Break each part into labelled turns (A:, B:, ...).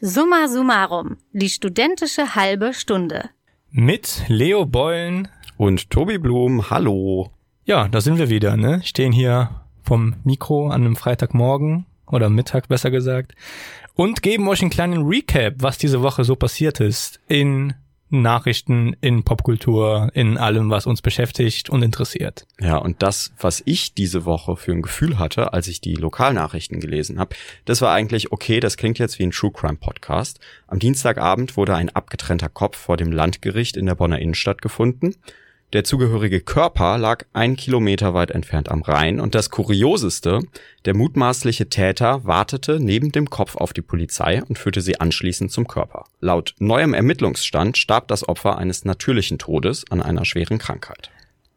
A: Summa summarum, die studentische halbe Stunde.
B: Mit Leo Beulen
C: und Tobi Blum. Hallo.
B: Ja, da sind wir wieder, ne? Stehen hier vom Mikro an einem Freitagmorgen oder Mittag besser gesagt und geben euch einen kleinen Recap, was diese Woche so passiert ist in Nachrichten, in Popkultur, in allem, was uns beschäftigt und interessiert.
C: Ja, und das, was ich diese Woche für ein Gefühl hatte, als ich die Lokalnachrichten gelesen habe, das war eigentlich, okay, das klingt jetzt wie ein True Crime Podcast. Am Dienstagabend wurde ein abgetrennter Kopf vor dem Landgericht in der Bonner Innenstadt gefunden. Der zugehörige Körper lag ein Kilometer weit entfernt am Rhein und das Kurioseste, der mutmaßliche Täter wartete neben dem Kopf auf die Polizei und führte sie anschließend zum Körper. Laut neuem Ermittlungsstand starb das Opfer eines natürlichen Todes an einer schweren Krankheit.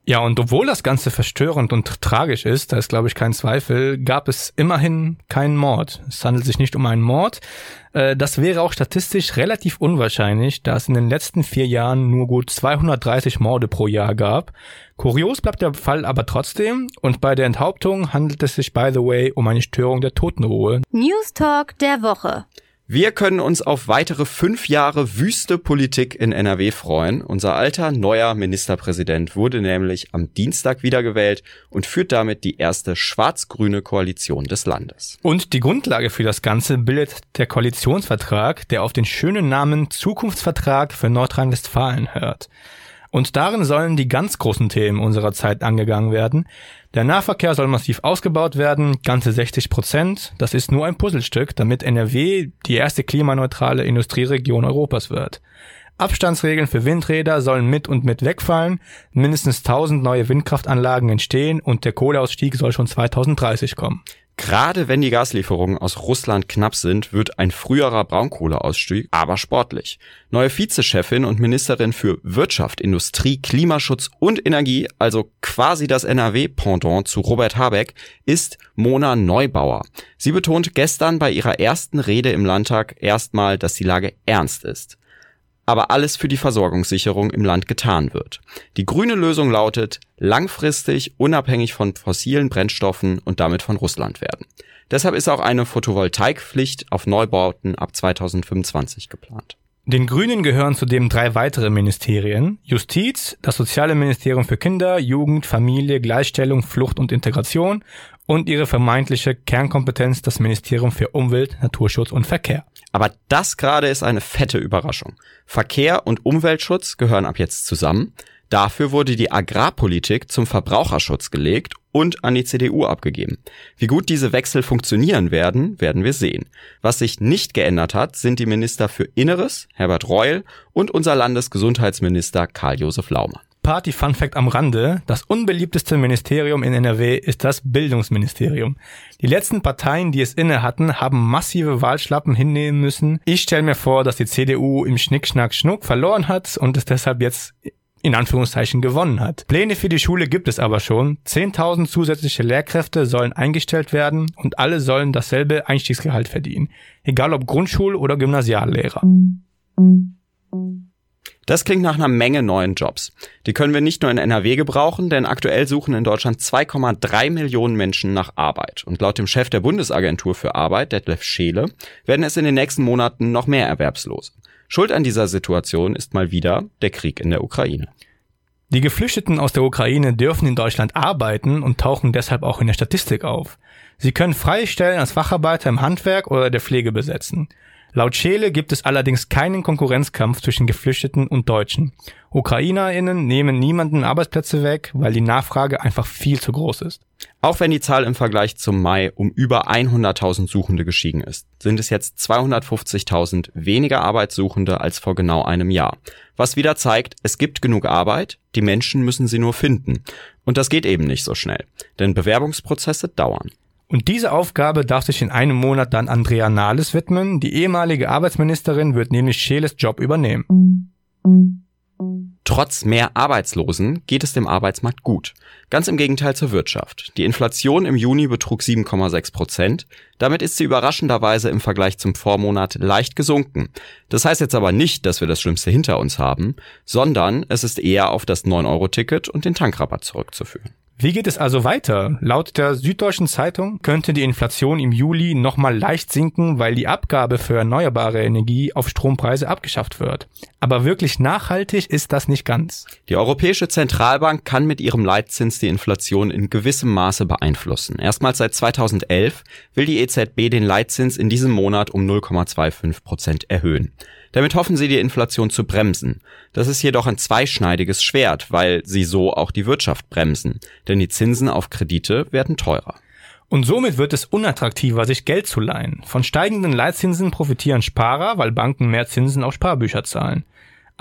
B: Ja, und obwohl das Ganze verstörend und tragisch ist, da ist glaube ich kein Zweifel, gab es immerhin keinen Mord. Es handelt sich nicht um einen Mord. Äh, das wäre auch statistisch relativ unwahrscheinlich, da es in den letzten vier Jahren nur gut 230 Morde pro Jahr gab. Kurios bleibt der Fall aber trotzdem und bei der Enthauptung handelt es sich by the way um eine Störung der Totenruhe.
A: News Talk der Woche.
C: Wir können uns auf weitere fünf Jahre wüste Politik in NRW freuen. Unser alter neuer Ministerpräsident wurde nämlich am Dienstag wiedergewählt und führt damit die erste schwarz-grüne Koalition des Landes.
B: Und die Grundlage für das Ganze bildet der Koalitionsvertrag, der auf den schönen Namen Zukunftsvertrag für Nordrhein-Westfalen hört. Und darin sollen die ganz großen Themen unserer Zeit angegangen werden. Der Nahverkehr soll massiv ausgebaut werden, ganze 60 Prozent. Das ist nur ein Puzzlestück, damit NRW die erste klimaneutrale Industrieregion Europas wird. Abstandsregeln für Windräder sollen mit und mit wegfallen, mindestens 1000 neue Windkraftanlagen entstehen und der Kohleausstieg soll schon 2030 kommen.
C: Gerade wenn die Gaslieferungen aus Russland knapp sind, wird ein früherer Braunkohleausstieg aber sportlich. Neue Vizechefin und Ministerin für Wirtschaft, Industrie, Klimaschutz und Energie, also quasi das NRW-Pendant zu Robert Habeck, ist Mona Neubauer. Sie betont gestern bei ihrer ersten Rede im Landtag erstmal, dass die Lage ernst ist aber alles für die Versorgungssicherung im Land getan wird. Die grüne Lösung lautet, langfristig unabhängig von fossilen Brennstoffen und damit von Russland werden. Deshalb ist auch eine Photovoltaikpflicht auf Neubauten ab 2025 geplant.
B: Den Grünen gehören zudem drei weitere Ministerien. Justiz, das Soziale Ministerium für Kinder, Jugend, Familie, Gleichstellung, Flucht und Integration und ihre vermeintliche Kernkompetenz das Ministerium für Umwelt, Naturschutz und Verkehr.
C: Aber das gerade ist eine fette Überraschung. Verkehr und Umweltschutz gehören ab jetzt zusammen. Dafür wurde die Agrarpolitik zum Verbraucherschutz gelegt und an die CDU abgegeben. Wie gut diese Wechsel funktionieren werden, werden wir sehen. Was sich nicht geändert hat, sind die Minister für Inneres, Herbert Reul, und unser Landesgesundheitsminister Karl-Josef Laumann.
B: Party Fun Fact am Rande. Das unbeliebteste Ministerium in NRW ist das Bildungsministerium. Die letzten Parteien, die es inne hatten, haben massive Wahlschlappen hinnehmen müssen. Ich stelle mir vor, dass die CDU im Schnick, Schnack, Schnuck verloren hat und es deshalb jetzt in Anführungszeichen gewonnen hat. Pläne für die Schule gibt es aber schon. 10.000 zusätzliche Lehrkräfte sollen eingestellt werden und alle sollen dasselbe Einstiegsgehalt verdienen. Egal ob Grundschul- oder Gymnasiallehrer.
C: Das klingt nach einer Menge neuen Jobs. Die können wir nicht nur in NRW gebrauchen, denn aktuell suchen in Deutschland 2,3 Millionen Menschen nach Arbeit. Und laut dem Chef der Bundesagentur für Arbeit, Detlef Scheele, werden es in den nächsten Monaten noch mehr Erwerbslose. Schuld an dieser Situation ist mal wieder der Krieg in der Ukraine.
B: Die Geflüchteten aus der Ukraine dürfen in Deutschland arbeiten und tauchen deshalb auch in der Statistik auf. Sie können freie Stellen als Facharbeiter im Handwerk oder der Pflege besetzen. Laut Scheele gibt es allerdings keinen Konkurrenzkampf zwischen Geflüchteten und Deutschen. UkrainerInnen nehmen niemanden Arbeitsplätze weg, weil die Nachfrage einfach viel zu groß ist.
C: Auch wenn die Zahl im Vergleich zum Mai um über 100.000 Suchende gestiegen ist, sind es jetzt 250.000 weniger Arbeitssuchende als vor genau einem Jahr. Was wieder zeigt, es gibt genug Arbeit, die Menschen müssen sie nur finden. Und das geht eben nicht so schnell, denn Bewerbungsprozesse dauern.
B: Und diese Aufgabe darf sich in einem Monat dann Andrea Nahles widmen. Die ehemalige Arbeitsministerin wird nämlich Scheles Job übernehmen.
C: Trotz mehr Arbeitslosen geht es dem Arbeitsmarkt gut. Ganz im Gegenteil zur Wirtschaft. Die Inflation im Juni betrug 7,6 Prozent. Damit ist sie überraschenderweise im Vergleich zum Vormonat leicht gesunken. Das heißt jetzt aber nicht, dass wir das Schlimmste hinter uns haben, sondern es ist eher auf das 9-Euro-Ticket und den Tankrabatt zurückzuführen.
B: Wie geht es also weiter? Laut der Süddeutschen Zeitung könnte die Inflation im Juli nochmal leicht sinken, weil die Abgabe für erneuerbare Energie auf Strompreise abgeschafft wird. Aber wirklich nachhaltig ist das nicht ganz.
C: Die Europäische Zentralbank kann mit ihrem Leitzins die Inflation in gewissem Maße beeinflussen. Erstmals seit 2011 will die EZB den Leitzins in diesem Monat um 0,25 Prozent erhöhen. Damit hoffen sie, die Inflation zu bremsen. Das ist jedoch ein zweischneidiges Schwert, weil sie so auch die Wirtschaft bremsen. Denn die Zinsen auf Kredite werden teurer.
B: Und somit wird es unattraktiver, sich Geld zu leihen. Von steigenden Leitzinsen profitieren Sparer, weil Banken mehr Zinsen auf Sparbücher zahlen.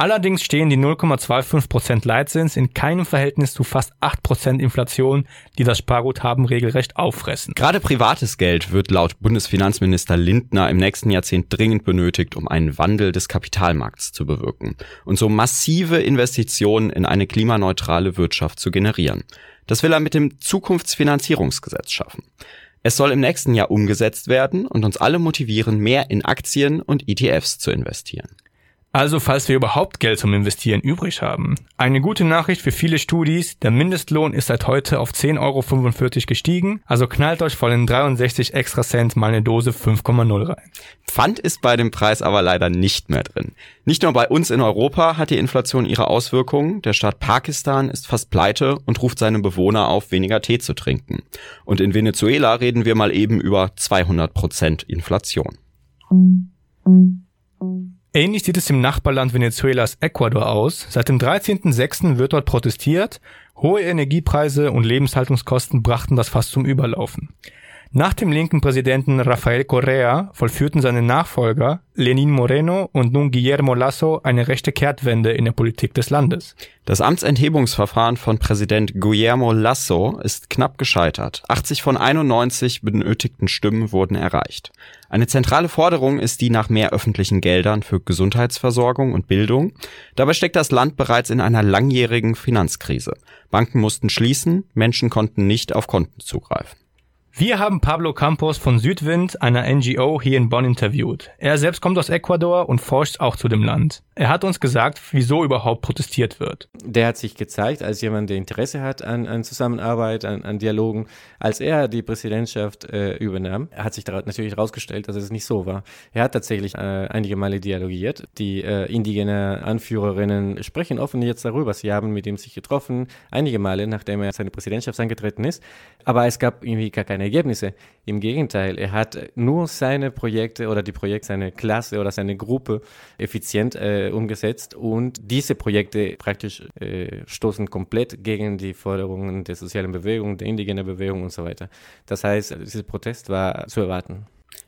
B: Allerdings stehen die 0,25% Leitzins in keinem Verhältnis zu fast 8% Inflation, die das Sparguthaben regelrecht auffressen.
C: Gerade privates Geld wird laut Bundesfinanzminister Lindner im nächsten Jahrzehnt dringend benötigt, um einen Wandel des Kapitalmarkts zu bewirken und so massive Investitionen in eine klimaneutrale Wirtschaft zu generieren. Das will er mit dem Zukunftsfinanzierungsgesetz schaffen. Es soll im nächsten Jahr umgesetzt werden und uns alle motivieren, mehr in Aktien und ETFs zu investieren.
B: Also falls wir überhaupt Geld zum Investieren übrig haben. Eine gute Nachricht für viele Studis, der Mindestlohn ist seit heute auf 10,45 Euro gestiegen, also knallt euch vor den 63 extra Cent mal eine Dose 5,0 rein.
C: Pfand ist bei dem Preis aber leider nicht mehr drin. Nicht nur bei uns in Europa hat die Inflation ihre Auswirkungen, der Staat Pakistan ist fast pleite und ruft seine Bewohner auf, weniger Tee zu trinken. Und in Venezuela reden wir mal eben über 200 Prozent Inflation.
B: Ähnlich sieht es im Nachbarland Venezuelas Ecuador aus. Seit dem 13.06. wird dort protestiert. Hohe Energiepreise und Lebenshaltungskosten brachten das fast zum Überlaufen. Nach dem linken Präsidenten Rafael Correa vollführten seine Nachfolger Lenin Moreno und nun Guillermo Lasso eine rechte Kehrtwende in der Politik des Landes.
C: Das Amtsenthebungsverfahren von Präsident Guillermo Lasso ist knapp gescheitert. 80 von 91 benötigten Stimmen wurden erreicht. Eine zentrale Forderung ist die nach mehr öffentlichen Geldern für Gesundheitsversorgung und Bildung. Dabei steckt das Land bereits in einer langjährigen Finanzkrise. Banken mussten schließen, Menschen konnten nicht auf Konten zugreifen.
B: Wir haben Pablo Campos von Südwind, einer NGO, hier in Bonn interviewt. Er selbst kommt aus Ecuador und forscht auch zu dem Land. Er hat uns gesagt, wieso überhaupt protestiert wird.
D: Der hat sich gezeigt als jemand, der Interesse hat an, an Zusammenarbeit, an, an, Dialogen. Als er die Präsidentschaft äh, übernahm, hat sich natürlich herausgestellt, dass es nicht so war. Er hat tatsächlich äh, einige Male dialogiert. Die äh, indigene Anführerinnen sprechen offen jetzt darüber. Sie haben mit ihm sich getroffen, einige Male, nachdem er seine Präsidentschaft angetreten ist. Aber es gab irgendwie gar keine Ergebnisse. Im Gegenteil, er hat nur seine Projekte oder die Projekte seiner Klasse oder seine Gruppe effizient äh, umgesetzt und diese Projekte praktisch äh, stoßen komplett gegen die Forderungen der sozialen Bewegung, der indigenen Bewegung und so weiter. Das heißt, dieser Protest war zu erwarten.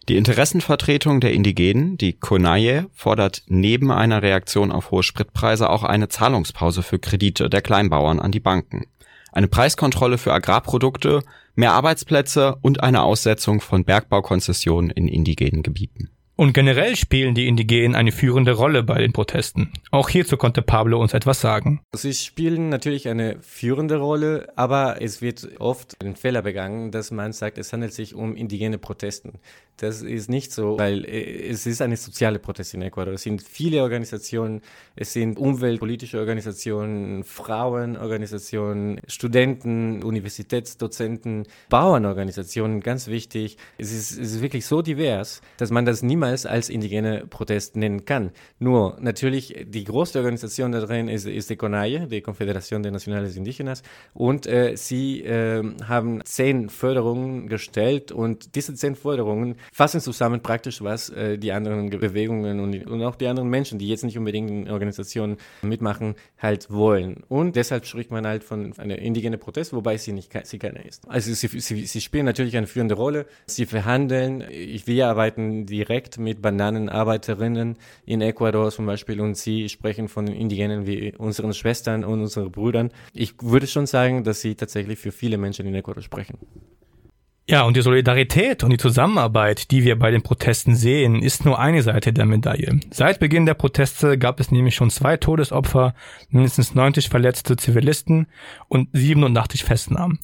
C: Die Interessenvertretung der Indigenen, die Konaye, fordert neben einer Reaktion auf hohe Spritpreise auch eine Zahlungspause für Kredite der Kleinbauern an die Banken, eine Preiskontrolle für Agrarprodukte, mehr Arbeitsplätze und eine Aussetzung von Bergbaukonzessionen in indigenen Gebieten.
B: Und generell spielen die Indigenen eine führende Rolle bei den Protesten. Auch hierzu konnte Pablo uns etwas sagen.
D: Sie spielen natürlich eine führende Rolle, aber es wird oft den Fehler begangen, dass man sagt, es handelt sich um indigene Protesten. Das ist nicht so, weil äh, es ist eine soziale Protest in Ecuador. Es sind viele Organisationen, es sind umweltpolitische Organisationen, Frauenorganisationen, Studenten, Universitätsdozenten, Bauernorganisationen, ganz wichtig. Es ist, es ist wirklich so divers, dass man das niemals als indigene Protest nennen kann. Nur natürlich die größte Organisation da drin ist, ist die CONAIE, die Confederación de Nacionales Indígenas, und äh, sie äh, haben zehn Förderungen gestellt und diese zehn Förderungen fassen zusammen praktisch, was äh, die anderen Bewegungen und, und, auch die anderen Menschen, die jetzt nicht unbedingt in Organisationen mitmachen, halt wollen. Und deshalb spricht man halt von einer indigenen Protest, wobei sie nicht sie keine ist. Also sie, sie, sie spielen natürlich eine führende Rolle. Sie verhandeln. Wir arbeiten direkt mit Bananenarbeiterinnen in Ecuador zum Beispiel und sie sprechen von Indigenen wie unseren Schwestern und unseren Brüdern. Ich würde schon sagen, dass sie tatsächlich für viele Menschen in Ecuador sprechen.
B: Ja, und die Solidarität und die Zusammenarbeit, die wir bei den Protesten sehen, ist nur eine Seite der Medaille. Seit Beginn der Proteste gab es nämlich schon zwei Todesopfer, mindestens 90 verletzte Zivilisten und 87 Festnahmen.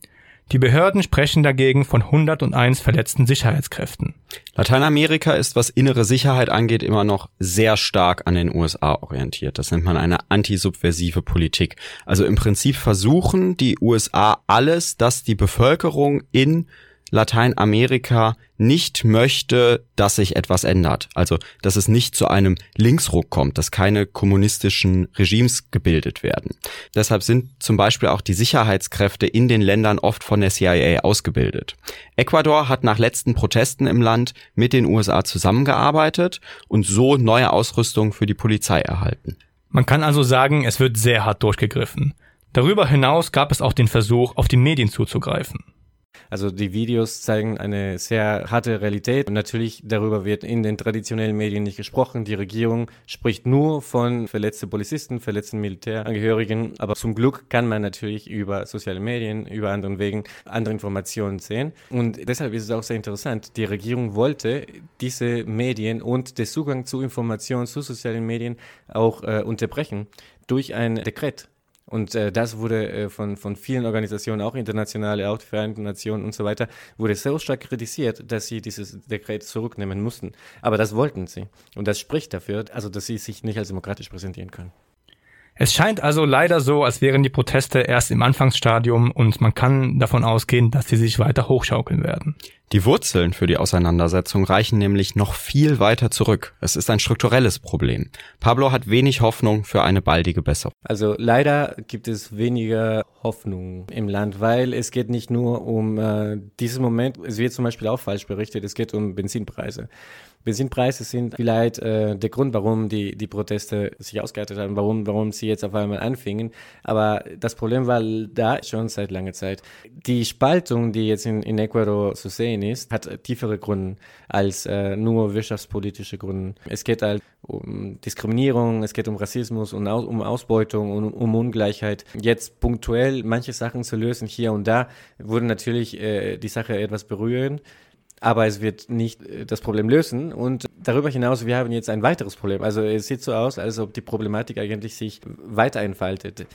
B: Die Behörden sprechen dagegen von 101 verletzten Sicherheitskräften.
C: Lateinamerika ist, was innere Sicherheit angeht, immer noch sehr stark an den USA orientiert. Das nennt man eine antisubversive Politik. Also im Prinzip versuchen die USA alles, dass die Bevölkerung in Lateinamerika nicht möchte, dass sich etwas ändert. Also, dass es nicht zu einem Linksruck kommt, dass keine kommunistischen Regimes gebildet werden. Deshalb sind zum Beispiel auch die Sicherheitskräfte in den Ländern oft von der CIA ausgebildet. Ecuador hat nach letzten Protesten im Land mit den USA zusammengearbeitet und so neue Ausrüstung für die Polizei erhalten.
B: Man kann also sagen, es wird sehr hart durchgegriffen. Darüber hinaus gab es auch den Versuch, auf die Medien zuzugreifen.
D: Also die Videos zeigen eine sehr harte Realität und natürlich darüber wird in den traditionellen Medien nicht gesprochen. Die Regierung spricht nur von verletzten Polizisten, verletzten Militärangehörigen, aber zum Glück kann man natürlich über soziale Medien, über anderen Wegen andere Informationen sehen und deshalb ist es auch sehr interessant. Die Regierung wollte diese Medien und den Zugang zu Informationen zu sozialen Medien auch äh, unterbrechen durch ein Dekret und äh, das wurde äh, von, von vielen Organisationen, auch internationale, auch die Vereinten Nationen und so weiter, wurde so stark kritisiert, dass sie dieses Dekret zurücknehmen mussten. Aber das wollten sie. Und das spricht dafür, also dass sie sich nicht als demokratisch präsentieren können.
B: Es scheint also leider so, als wären die Proteste erst im Anfangsstadium und man kann davon ausgehen, dass sie sich weiter hochschaukeln werden.
C: Die Wurzeln für die Auseinandersetzung reichen nämlich noch viel weiter zurück. Es ist ein strukturelles Problem. Pablo hat wenig Hoffnung für eine baldige Besserung.
D: Also leider gibt es weniger Hoffnung im Land, weil es geht nicht nur um äh, diesen Moment, es wird zum Beispiel auch falsch berichtet, es geht um Benzinpreise. Benzinpreise sind vielleicht äh, der Grund, warum die, die Proteste sich ausgehärtet haben, warum, warum sie jetzt auf einmal anfingen. Aber das Problem war da schon seit langer Zeit. Die Spaltung, die jetzt in, in Ecuador zu sehen ist, hat tiefere Gründe als äh, nur wirtschaftspolitische Gründe. Es geht halt um Diskriminierung, es geht um Rassismus und um Ausbeutung und um Ungleichheit. Jetzt punktuell manche Sachen zu lösen hier und da, würde natürlich äh, die Sache etwas berühren aber es wird nicht äh, das Problem lösen. Und darüber hinaus, wir haben jetzt ein weiteres Problem. Also es sieht so aus, als ob die Problematik eigentlich sich weiter entfaltet.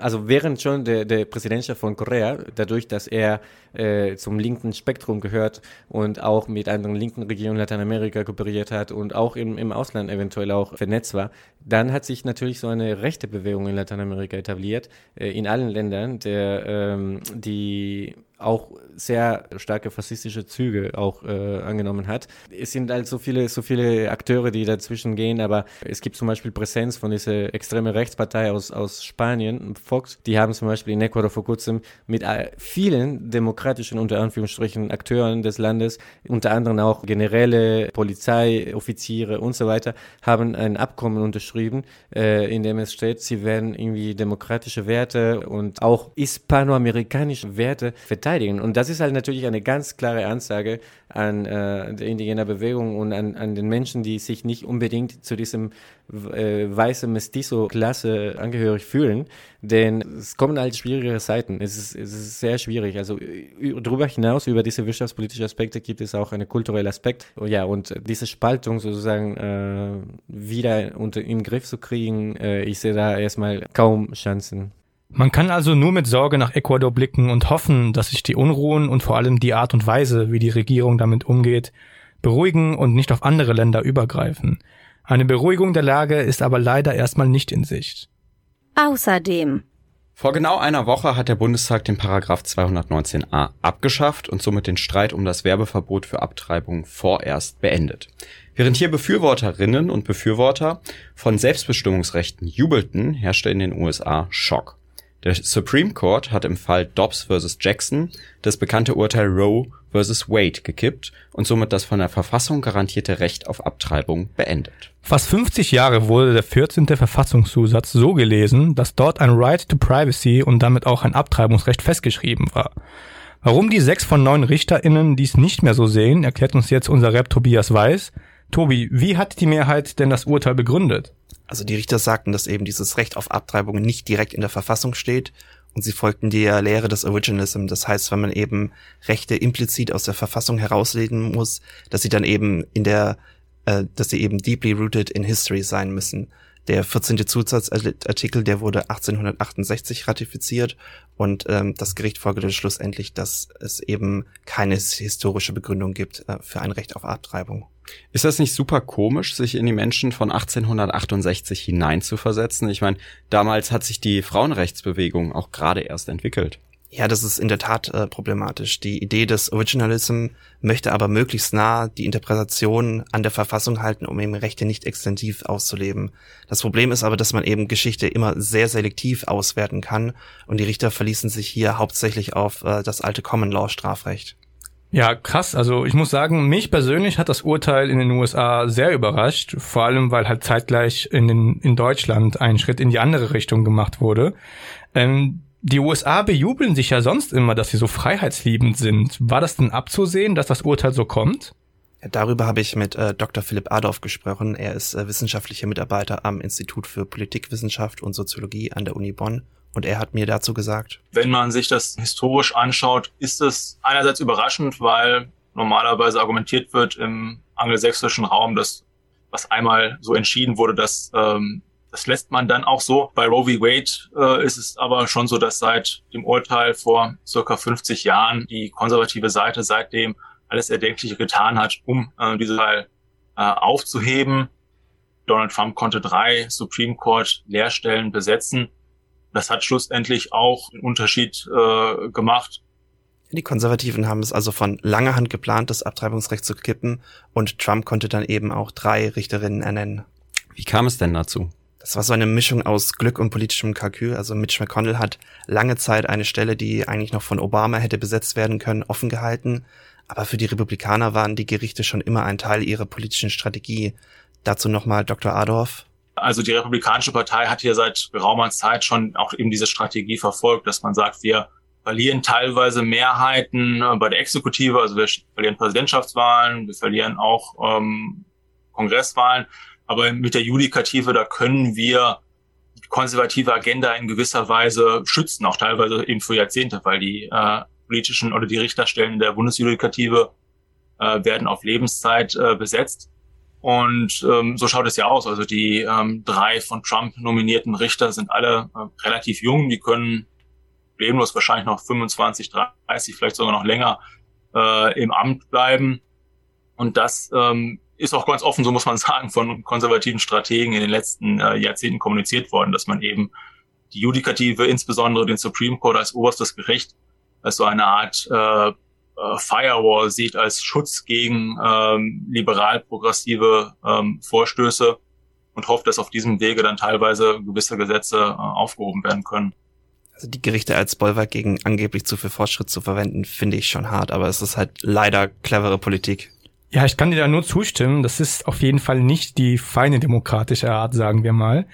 D: Also während schon der, der Präsidentschaft von Korea, dadurch, dass er äh, zum linken Spektrum gehört und auch mit anderen linken Regionen Lateinamerika kooperiert hat und auch im, im Ausland eventuell auch vernetzt war, dann hat sich natürlich so eine rechte Bewegung in Lateinamerika etabliert, äh, in allen Ländern, der, ähm, die auch sehr starke faschistische Züge auch äh, angenommen hat. Es sind halt viele, so viele Akteure, die dazwischen gehen, aber es gibt zum Beispiel Präsenz von dieser extreme Rechtspartei aus, aus Spanien, Fox, die haben zum Beispiel in Ecuador vor kurzem mit äh, vielen demokratischen, unter Anführungsstrichen, Akteuren des Landes, unter anderem auch Generäle, Polizeioffiziere und so weiter, haben ein Abkommen unterschrieben, äh, in dem es steht, sie werden irgendwie demokratische Werte und auch hispanoamerikanische Werte verteidigen. Und das ist halt natürlich eine ganz klare Ansage an äh, der indigenen Bewegung und an, an den Menschen, die sich nicht unbedingt zu diesem äh, weißen Mestizo-Klasse angehörig fühlen. Denn es kommen halt schwierige Seiten. Es ist, es ist sehr schwierig. Also darüber hinaus, über diese wirtschaftspolitischen Aspekte, gibt es auch einen kulturellen Aspekt. Ja, und diese Spaltung sozusagen äh, wieder unter den Griff zu kriegen, äh, ich sehe da erstmal kaum Chancen.
B: Man kann also nur mit Sorge nach Ecuador blicken und hoffen, dass sich die Unruhen und vor allem die Art und Weise, wie die Regierung damit umgeht, beruhigen und nicht auf andere Länder übergreifen. Eine Beruhigung der Lage ist aber leider erstmal nicht in Sicht.
A: Außerdem.
C: Vor genau einer Woche hat der Bundestag den Paragraph 219a abgeschafft und somit den Streit um das Werbeverbot für Abtreibung vorerst beendet. Während hier Befürworterinnen und Befürworter von Selbstbestimmungsrechten jubelten, herrschte in den USA Schock. Der Supreme Court hat im Fall Dobbs vs. Jackson das bekannte Urteil Roe vs. Wade gekippt und somit das von der Verfassung garantierte Recht auf Abtreibung beendet.
B: Fast 50 Jahre wurde der 14. Verfassungszusatz so gelesen, dass dort ein Right to Privacy und damit auch ein Abtreibungsrecht festgeschrieben war. Warum die sechs von neun RichterInnen dies nicht mehr so sehen, erklärt uns jetzt unser Rap Tobias Weiß. Tobi, wie hat die Mehrheit denn das Urteil begründet?
E: Also die Richter sagten, dass eben dieses Recht auf Abtreibung nicht direkt in der Verfassung steht und sie folgten der Lehre des Originalism. Das heißt, wenn man eben Rechte implizit aus der Verfassung herauslegen muss, dass sie dann eben in der, äh, dass sie eben deeply rooted in history sein müssen. Der 14. Zusatzartikel, der wurde 1868 ratifiziert und ähm, das Gericht folgte schlussendlich, dass es eben keine historische Begründung gibt äh, für ein Recht auf Abtreibung.
C: Ist das nicht super komisch, sich in die Menschen von 1868 hineinzuversetzen? Ich meine, damals hat sich die Frauenrechtsbewegung auch gerade erst entwickelt.
E: Ja, das ist in der Tat äh, problematisch. Die Idee des Originalism möchte aber möglichst nah die Interpretation an der Verfassung halten, um eben Rechte nicht extensiv auszuleben. Das Problem ist aber, dass man eben Geschichte immer sehr selektiv auswerten kann und die Richter verließen sich hier hauptsächlich auf äh, das alte Common Law Strafrecht.
B: Ja, krass. Also ich muss sagen, mich persönlich hat das Urteil in den USA sehr überrascht, vor allem weil halt zeitgleich in, den, in Deutschland ein Schritt in die andere Richtung gemacht wurde. Ähm, die USA bejubeln sich ja sonst immer, dass sie so freiheitsliebend sind. War das denn abzusehen, dass das Urteil so kommt?
E: Darüber habe ich mit äh, Dr. Philipp Adorf gesprochen. Er ist äh, wissenschaftlicher Mitarbeiter am Institut für Politikwissenschaft und Soziologie an der Uni Bonn und er hat mir dazu gesagt,
F: wenn man sich das historisch anschaut, ist es einerseits überraschend, weil normalerweise argumentiert wird im angelsächsischen Raum, dass was einmal so entschieden wurde, dass ähm, das lässt man dann auch so. Bei Roe v. Wade äh, ist es aber schon so, dass seit dem Urteil vor circa 50 Jahren die konservative Seite seitdem alles Erdenkliche getan hat, um äh, diese Teil äh, aufzuheben. Donald Trump konnte drei Supreme Court Lehrstellen besetzen. Das hat schlussendlich auch einen Unterschied äh, gemacht.
E: Die Konservativen haben es also von langer Hand geplant, das Abtreibungsrecht zu kippen und Trump konnte dann eben auch drei Richterinnen ernennen.
C: Wie kam es denn dazu?
E: Das war so eine Mischung aus Glück und politischem Kalkül. Also Mitch McConnell hat lange Zeit eine Stelle, die eigentlich noch von Obama hätte besetzt werden können, offen gehalten. Aber für die Republikaner waren die Gerichte schon immer ein Teil ihrer politischen Strategie. Dazu nochmal Dr. Adorf.
F: Also die Republikanische Partei hat hier seit geraumer Zeit schon auch eben diese Strategie verfolgt, dass man sagt, wir verlieren teilweise Mehrheiten äh, bei der Exekutive, also wir verlieren Präsidentschaftswahlen, wir verlieren auch ähm, Kongresswahlen, aber mit der Judikative, da können wir die konservative Agenda in gewisser Weise schützen, auch teilweise eben für Jahrzehnte, weil die äh, politischen oder die Richterstellen der Bundesjudikative äh, werden auf Lebenszeit äh, besetzt. Und ähm, so schaut es ja aus. Also die ähm, drei von Trump nominierten Richter sind alle äh, relativ jung. Die können problemlos wahrscheinlich noch 25, 30, vielleicht sogar noch länger äh, im Amt bleiben. Und das ähm, ist auch ganz offen, so muss man sagen, von konservativen Strategen in den letzten äh, Jahrzehnten kommuniziert worden, dass man eben die Judikative, insbesondere den Supreme Court als oberstes Gericht, als so eine Art äh, äh, Firewall sieht als Schutz gegen ähm, liberal-progressive ähm, Vorstöße und hofft, dass auf diesem Wege dann teilweise gewisse Gesetze äh, aufgehoben werden können.
E: Also die Gerichte als Bollwerk gegen angeblich zu viel Fortschritt zu verwenden, finde ich schon hart, aber es ist halt leider clevere Politik.
B: Ja, ich kann dir da nur zustimmen. Das ist auf jeden Fall nicht die feine demokratische Art, sagen wir mal.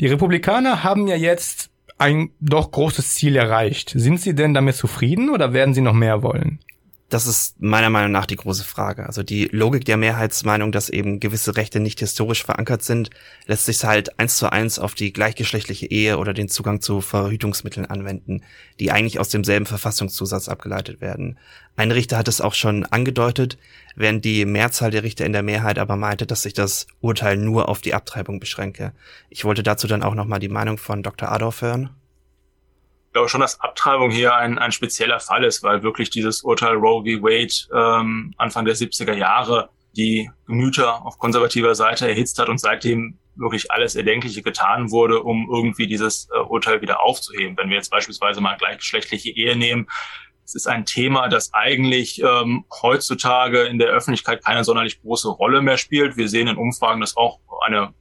B: Die Republikaner haben ja jetzt ein doch großes Ziel erreicht. Sind sie denn damit zufrieden oder werden sie noch mehr wollen?
E: Das ist meiner Meinung nach die große Frage. Also die Logik der Mehrheitsmeinung, dass eben gewisse Rechte nicht historisch verankert sind, lässt sich halt eins zu eins auf die gleichgeschlechtliche Ehe oder den Zugang zu Verhütungsmitteln anwenden, die eigentlich aus demselben Verfassungszusatz abgeleitet werden. Ein Richter hat es auch schon angedeutet, während die Mehrzahl der Richter in der Mehrheit aber meinte, dass sich das Urteil nur auf die Abtreibung beschränke. Ich wollte dazu dann auch nochmal die Meinung von Dr. Adorf hören
F: glaube schon, dass Abtreibung hier ein, ein spezieller Fall ist, weil wirklich dieses Urteil Roe v. Wade ähm, Anfang der 70er Jahre die Gemüter auf konservativer Seite erhitzt hat und seitdem wirklich alles Erdenkliche getan wurde, um irgendwie dieses äh, Urteil wieder aufzuheben. Wenn wir jetzt beispielsweise mal gleichgeschlechtliche Ehe nehmen, es ist ein Thema, das eigentlich ähm, heutzutage in der Öffentlichkeit keine sonderlich große Rolle mehr spielt. Wir sehen in Umfragen, dass auch eine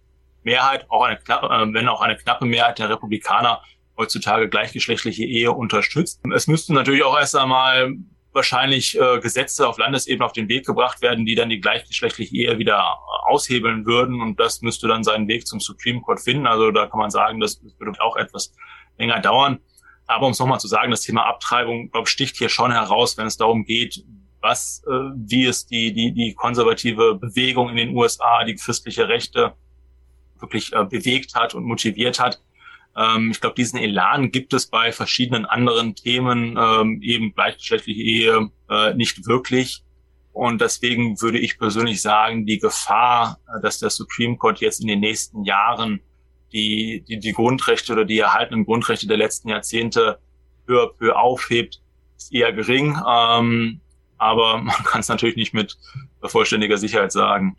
F: Mehrheit, auch eine äh, wenn auch eine knappe Mehrheit der Republikaner heutzutage gleichgeschlechtliche Ehe unterstützt. Es müssten natürlich auch erst einmal wahrscheinlich äh, Gesetze auf Landesebene auf den Weg gebracht werden, die dann die gleichgeschlechtliche Ehe wieder aushebeln würden. Und das müsste dann seinen Weg zum Supreme Court finden. Also da kann man sagen, das würde auch etwas länger dauern. Aber um es nochmal zu sagen, das Thema Abtreibung, glaube sticht hier schon heraus, wenn es darum geht, was, äh, wie es die, die, die konservative Bewegung in den USA, die christliche Rechte wirklich äh, bewegt hat und motiviert hat. Ähm, ich glaube, diesen Elan gibt es bei verschiedenen anderen Themen, ähm, eben gleichgeschlechtliche Ehe, äh, nicht wirklich. Und deswegen würde ich persönlich sagen, die Gefahr, äh, dass der Supreme Court jetzt in den nächsten Jahren die, die, die Grundrechte oder die erhaltenen Grundrechte der letzten Jahrzehnte höher, höher aufhebt, ist eher gering. Ähm, aber man kann es natürlich nicht mit vollständiger Sicherheit sagen.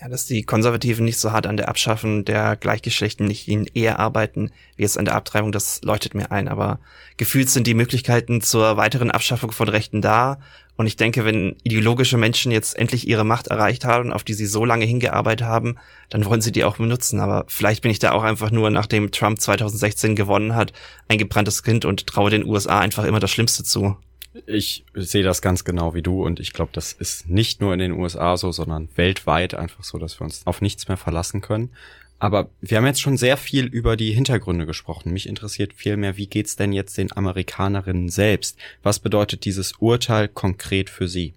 E: Ja, dass die Konservativen nicht so hart an der Abschaffung der gleichgeschlechtlichen Ehe arbeiten, wie jetzt an der Abtreibung, das leuchtet mir ein. Aber gefühlt sind die Möglichkeiten zur weiteren Abschaffung von Rechten da. Und ich denke, wenn ideologische Menschen jetzt endlich ihre Macht erreicht haben, auf die sie so lange hingearbeitet haben, dann wollen sie die auch benutzen. Aber vielleicht bin ich da auch einfach nur, nachdem Trump 2016 gewonnen hat, ein gebranntes Kind und traue den USA einfach immer das Schlimmste zu.
C: Ich sehe das ganz genau wie du und ich glaube, das ist nicht nur in den USA so, sondern weltweit einfach so, dass wir uns auf nichts mehr verlassen können. Aber wir haben jetzt schon sehr viel über die Hintergründe gesprochen. Mich interessiert vielmehr, wie geht's denn jetzt den Amerikanerinnen selbst? Was bedeutet dieses Urteil konkret für sie?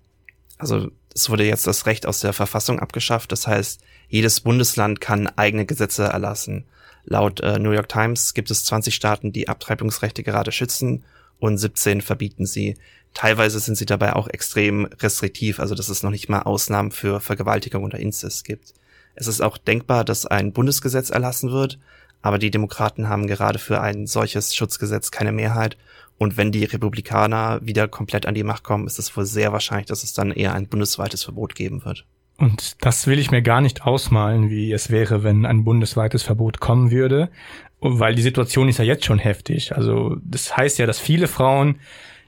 E: Also es wurde jetzt das Recht aus der Verfassung abgeschafft. Das heißt, jedes Bundesland kann eigene Gesetze erlassen. Laut äh, New York Times gibt es 20 Staaten, die Abtreibungsrechte gerade schützen und 17 verbieten sie. Teilweise sind sie dabei auch extrem restriktiv, also dass es noch nicht mal Ausnahmen für Vergewaltigung oder Inzest gibt. Es ist auch denkbar, dass ein Bundesgesetz erlassen wird, aber die Demokraten haben gerade für ein solches Schutzgesetz keine Mehrheit. Und wenn die Republikaner wieder komplett an die Macht kommen, ist es wohl sehr wahrscheinlich, dass es dann eher ein bundesweites Verbot geben wird.
B: Und das will ich mir gar nicht ausmalen, wie es wäre, wenn ein bundesweites Verbot kommen würde weil die Situation ist ja jetzt schon heftig. Also das heißt ja, dass viele Frauen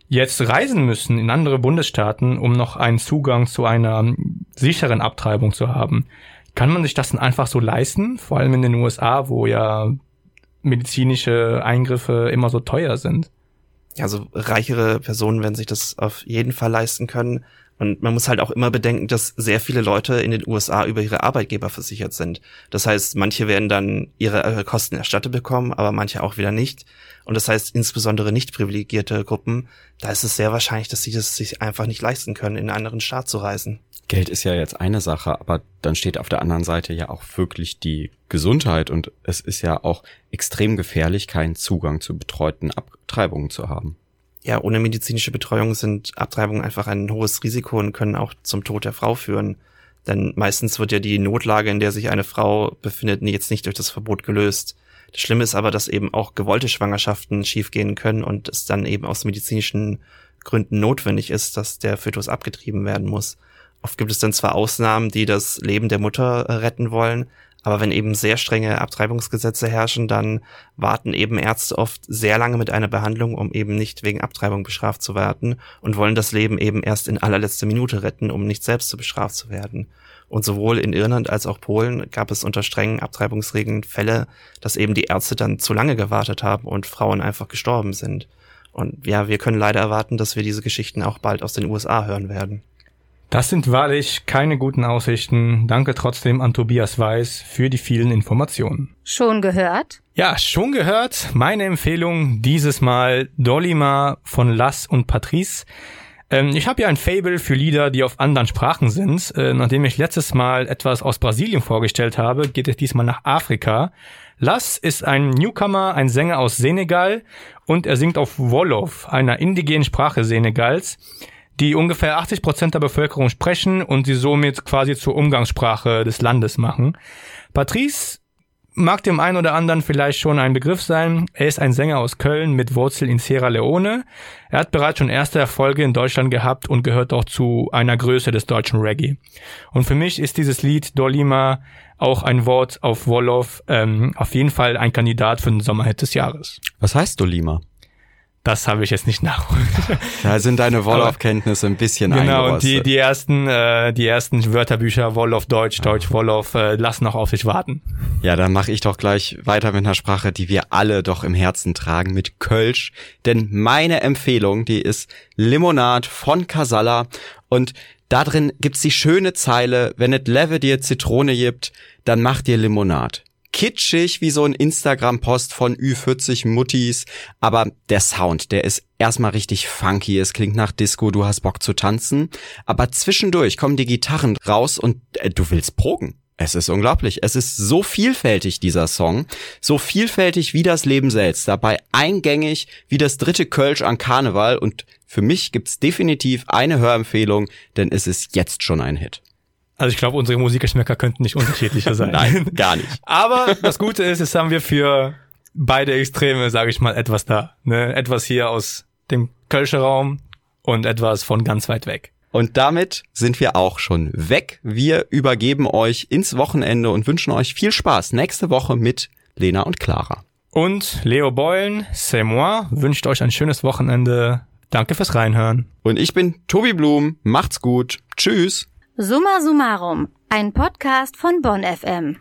B: jetzt reisen müssen in andere Bundesstaaten, um noch einen Zugang zu einer sicheren Abtreibung zu haben. Kann man sich das dann einfach so leisten? Vor allem in den USA, wo ja medizinische Eingriffe immer so teuer sind.
E: Ja, also reichere Personen werden sich das auf jeden Fall leisten können. Und man muss halt auch immer bedenken, dass sehr viele Leute in den USA über ihre Arbeitgeber versichert sind. Das heißt, manche werden dann ihre Kosten erstattet bekommen, aber manche auch wieder nicht. Und das heißt, insbesondere nicht privilegierte Gruppen, da ist es sehr wahrscheinlich, dass sie das sich einfach nicht leisten können, in einen anderen Staat zu reisen.
C: Geld ist ja jetzt eine Sache, aber dann steht auf der anderen Seite ja auch wirklich die Gesundheit und es ist ja auch extrem gefährlich, keinen Zugang zu betreuten Abtreibungen zu haben
E: ja, ohne medizinische Betreuung sind Abtreibungen einfach ein hohes Risiko und können auch zum Tod der Frau führen. Denn meistens wird ja die Notlage, in der sich eine Frau befindet, jetzt nicht durch das Verbot gelöst. Das Schlimme ist aber, dass eben auch gewollte Schwangerschaften schiefgehen können und es dann eben aus medizinischen Gründen notwendig ist, dass der Fötus abgetrieben werden muss. Oft gibt es dann zwar Ausnahmen, die das Leben der Mutter retten wollen, aber wenn eben sehr strenge Abtreibungsgesetze herrschen, dann warten eben Ärzte oft sehr lange mit einer Behandlung, um eben nicht wegen Abtreibung bestraft zu werden und wollen das Leben eben erst in allerletzter Minute retten, um nicht selbst zu bestraft zu werden. Und sowohl in Irland als auch Polen gab es unter strengen Abtreibungsregeln Fälle, dass eben die Ärzte dann zu lange gewartet haben und Frauen einfach gestorben sind. Und ja, wir können leider erwarten, dass wir diese Geschichten auch bald aus den USA hören werden.
B: Das sind wahrlich keine guten Aussichten. Danke trotzdem an Tobias Weiß für die vielen Informationen.
A: Schon gehört?
B: Ja, schon gehört. Meine Empfehlung dieses Mal Dolima von Lass und Patrice. Ähm, ich habe ja ein Fable für Lieder, die auf anderen Sprachen sind. Äh, nachdem ich letztes Mal etwas aus Brasilien vorgestellt habe, geht es diesmal nach Afrika. Lass ist ein Newcomer, ein Sänger aus Senegal und er singt auf Wolof, einer indigenen Sprache Senegals die ungefähr 80 Prozent der Bevölkerung sprechen und sie somit quasi zur Umgangssprache des Landes machen. Patrice mag dem einen oder anderen vielleicht schon ein Begriff sein. Er ist ein Sänger aus Köln mit Wurzel in Sierra Leone. Er hat bereits schon erste Erfolge in Deutschland gehabt und gehört auch zu einer Größe des deutschen Reggae. Und für mich ist dieses Lied Dolima auch ein Wort auf Wolof, ähm, auf jeden Fall ein Kandidat für den Sommerhit des Jahres.
C: Was heißt Dolima?
B: Das habe ich jetzt nicht nachholen.
C: Da sind deine Wolof-Kenntnisse ein bisschen
B: Genau, und die, die ersten, äh, die ersten Wörterbücher Wolof Deutsch, Deutsch Wolof äh, lassen noch auf sich warten.
C: Ja, dann mache ich doch gleich weiter mit einer Sprache, die wir alle doch im Herzen tragen, mit Kölsch. Denn meine Empfehlung, die ist Limonade von Casalla und da drin gibt's die schöne Zeile, wenn et Leve dir Zitrone gibt, dann mach dir Limonade kitschig wie so ein Instagram-Post von Ü40 Muttis, aber der Sound, der ist erstmal richtig funky, es klingt nach Disco, du hast Bock zu tanzen, aber zwischendurch kommen die Gitarren raus und äh, du willst progen. Es ist unglaublich. Es ist so vielfältig, dieser Song. So vielfältig wie das Leben selbst. Dabei eingängig wie das dritte Kölsch an Karneval. Und für mich gibt's definitiv eine Hörempfehlung, denn es ist jetzt schon ein Hit.
B: Also ich glaube, unsere Musikgeschmäcker könnten nicht unterschiedlicher sein.
C: Nein, gar nicht.
B: Aber das Gute ist, jetzt haben wir für beide Extreme, sage ich mal, etwas da. Ne? Etwas hier aus dem Kölscher Raum und etwas von ganz weit weg.
C: Und damit sind wir auch schon weg. Wir übergeben euch ins Wochenende und wünschen euch viel Spaß nächste Woche mit Lena und Clara.
B: Und Leo Beulen, c'est moi, wünscht euch ein schönes Wochenende. Danke fürs Reinhören.
C: Und ich bin Tobi Blum. Macht's gut. Tschüss.
A: Summa summarum, ein Podcast von Bonn FM.